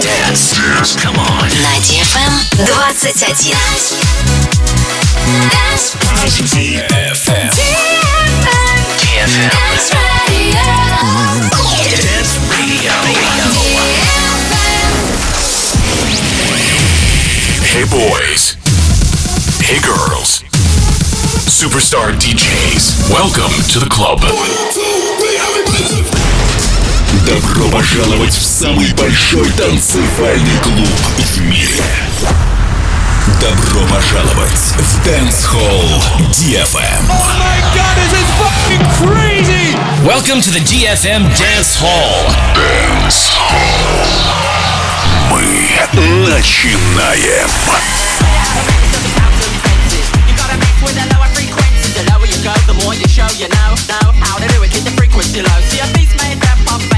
Dance. Dance. Come on. На DFM 21. Dance. DFM. DFM. Dance Radio. Dance Radio. Hey boys. Hey girls. Superstar DJs. Welcome to the club. Добро пожаловать в самый большой танцевальный клуб в мире. Добро пожаловать в Dance Hall DFM. Welcome to the DFM Dance Hall. Мы начинаем. You gotta mix with the lower frequencies. The lower you go, the more you show you know, know how to do it. Keep the frequency low. See a beat's made up of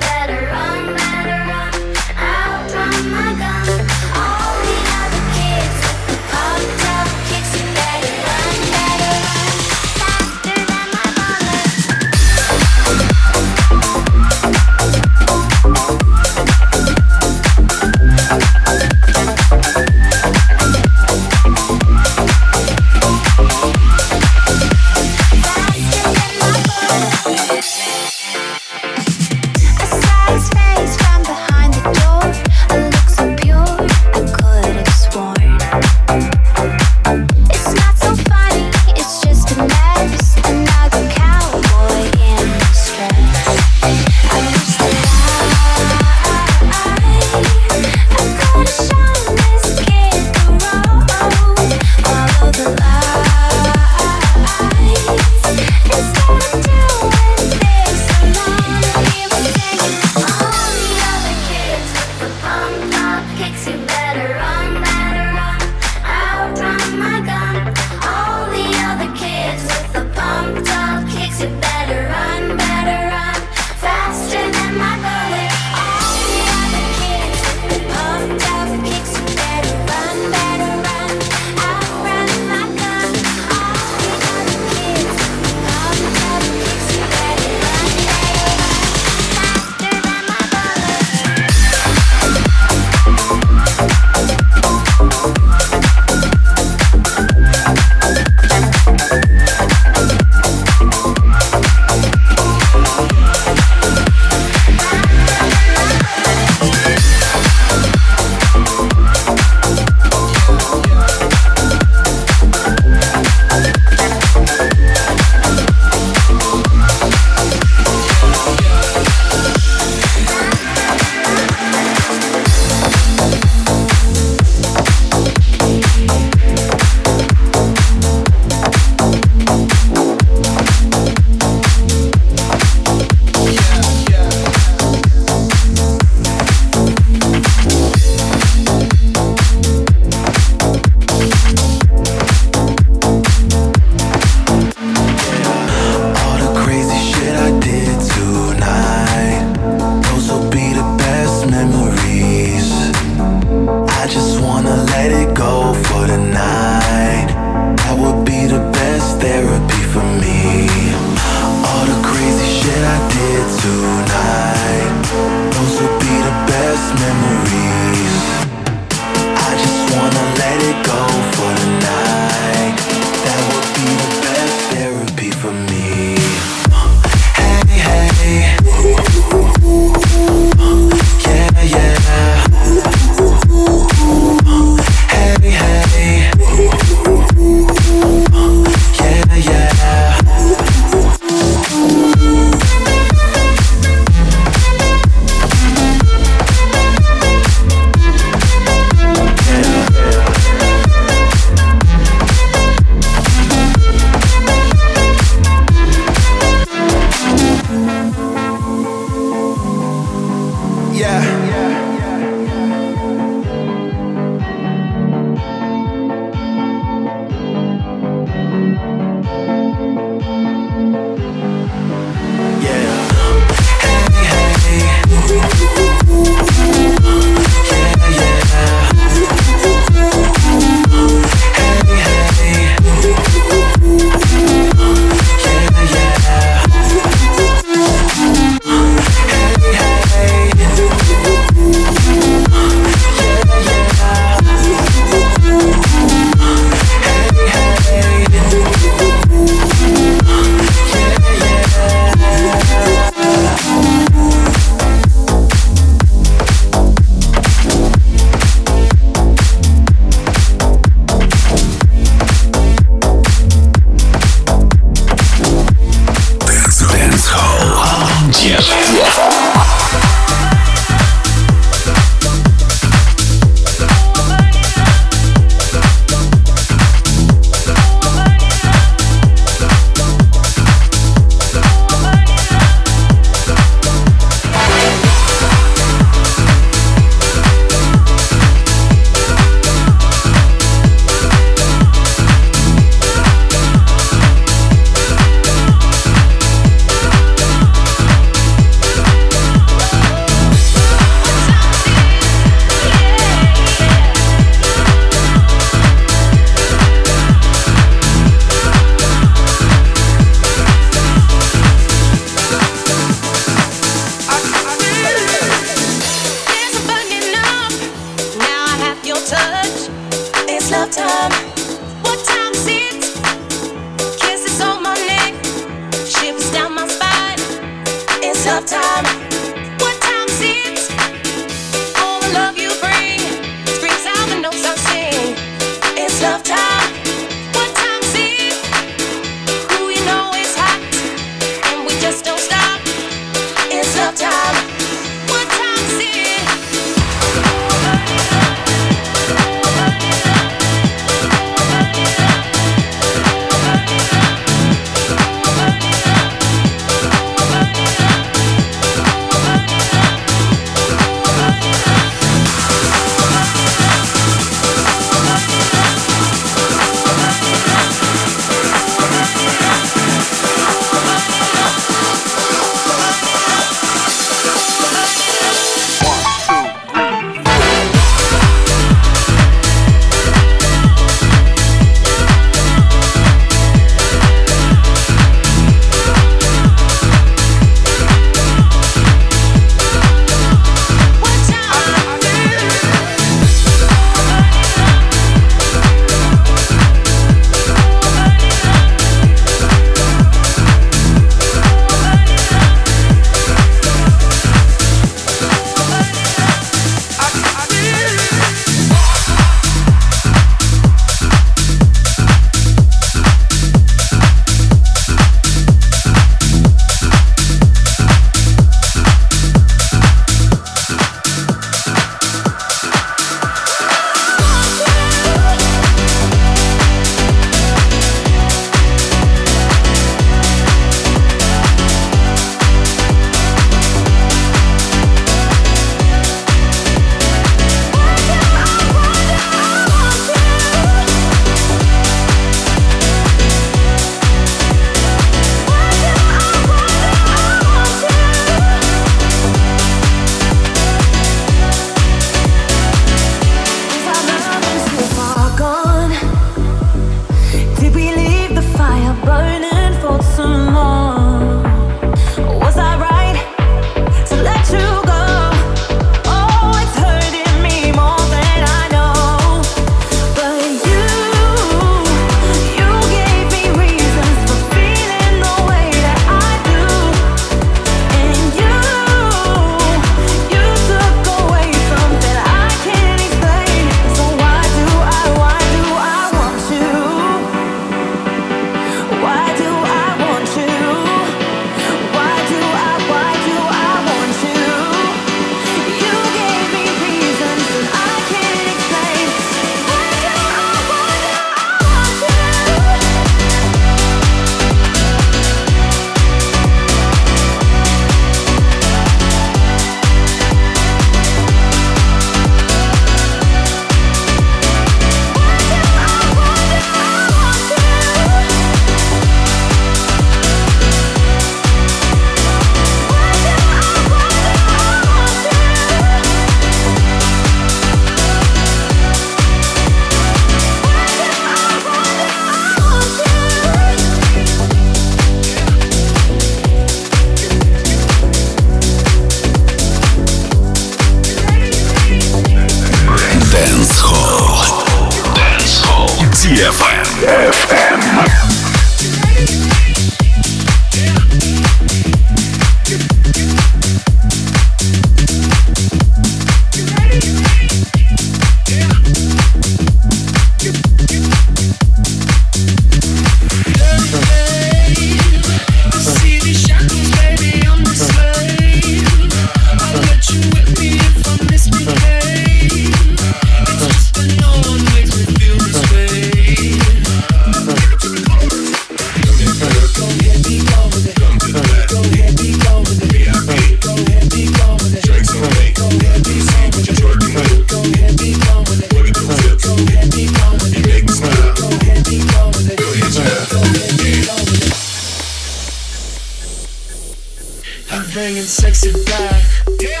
bringing sexy back. Yeah.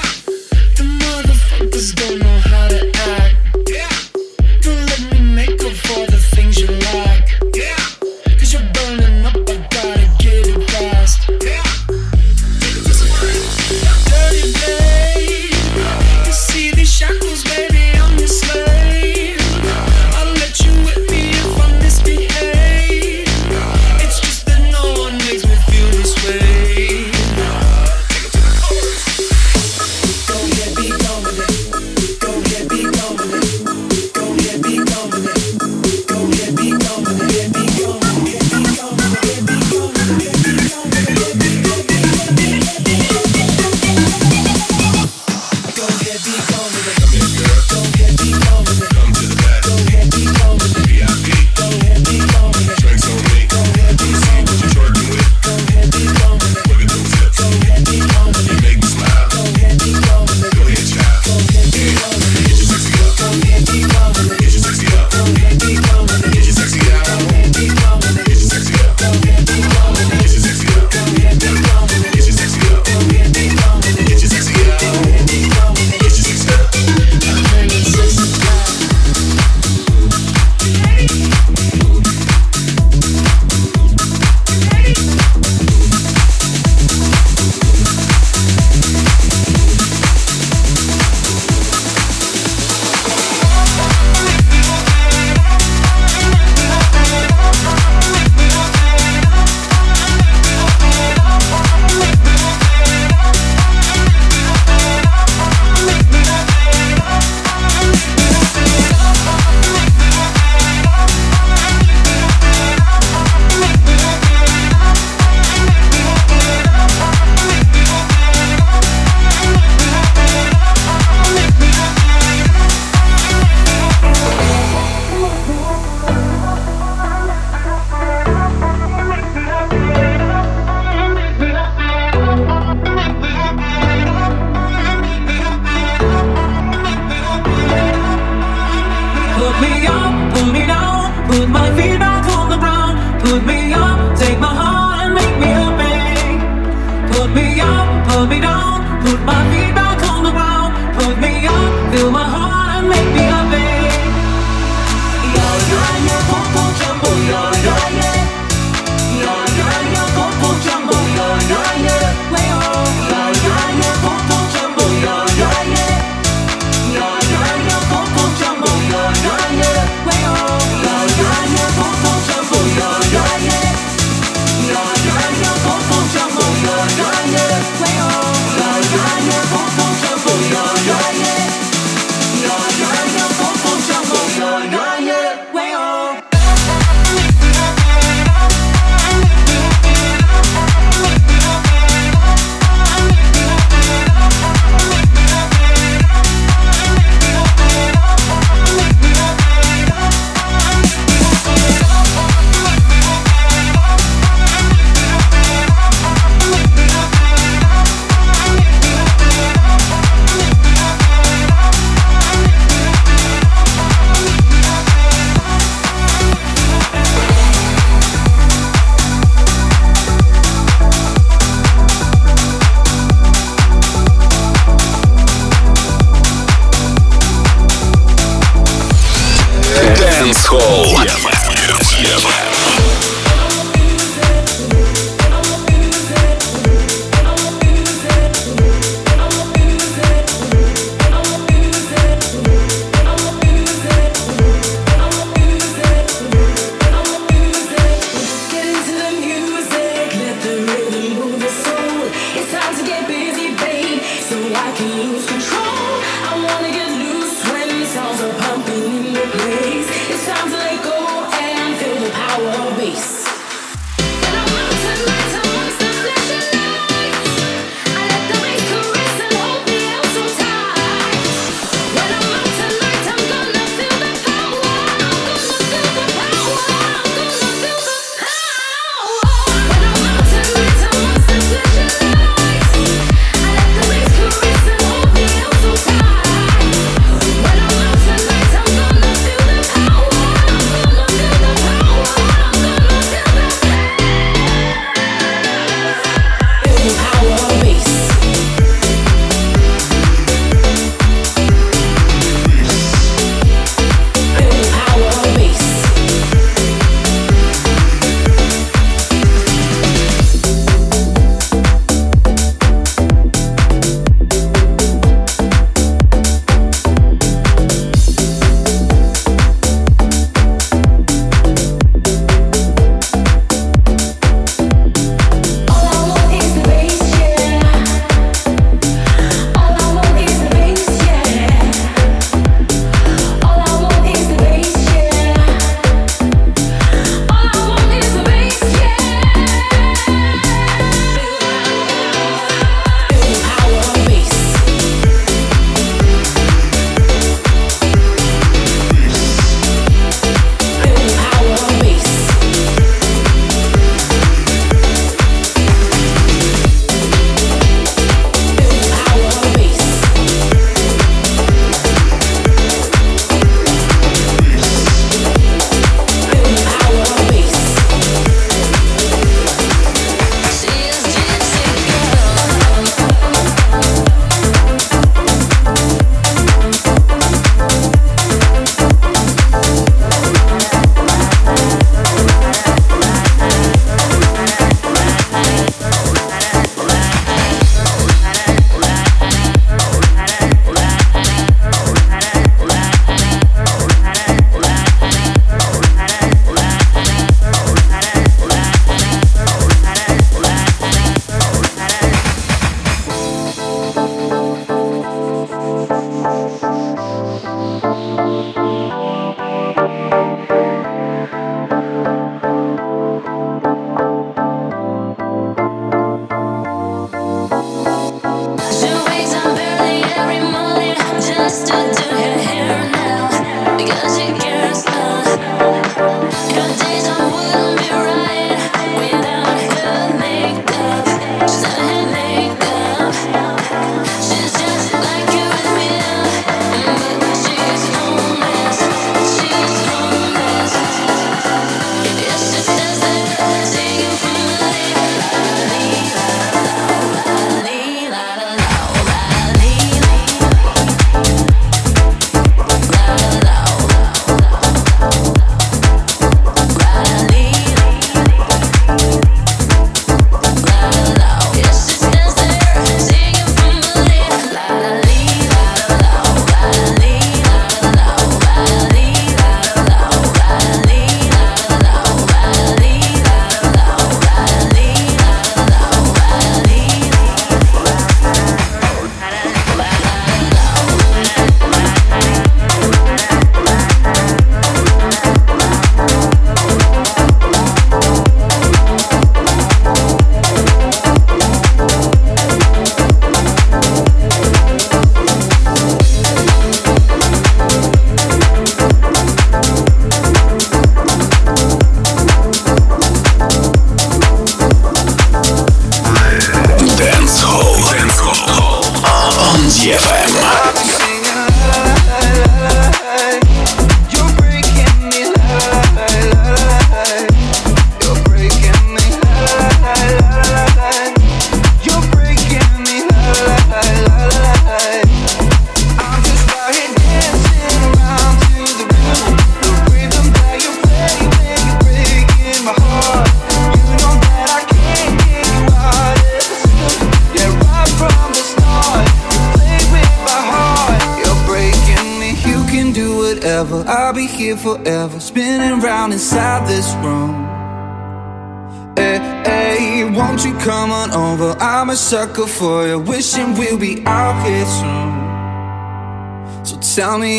The motherfuckers don't know how to act.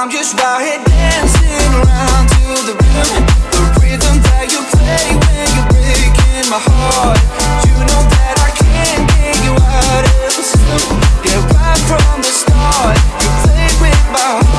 I'm just out here dancing around to the rhythm, the rhythm that you play when you're breaking my heart. You know that I can't get you out of the system. Yeah, right from the start, you played with my heart,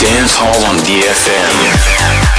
Dance Hall on DFM.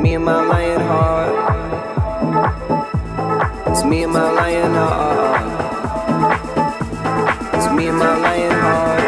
me and my lion heart. It's me and my lion heart. It's me and my lion heart.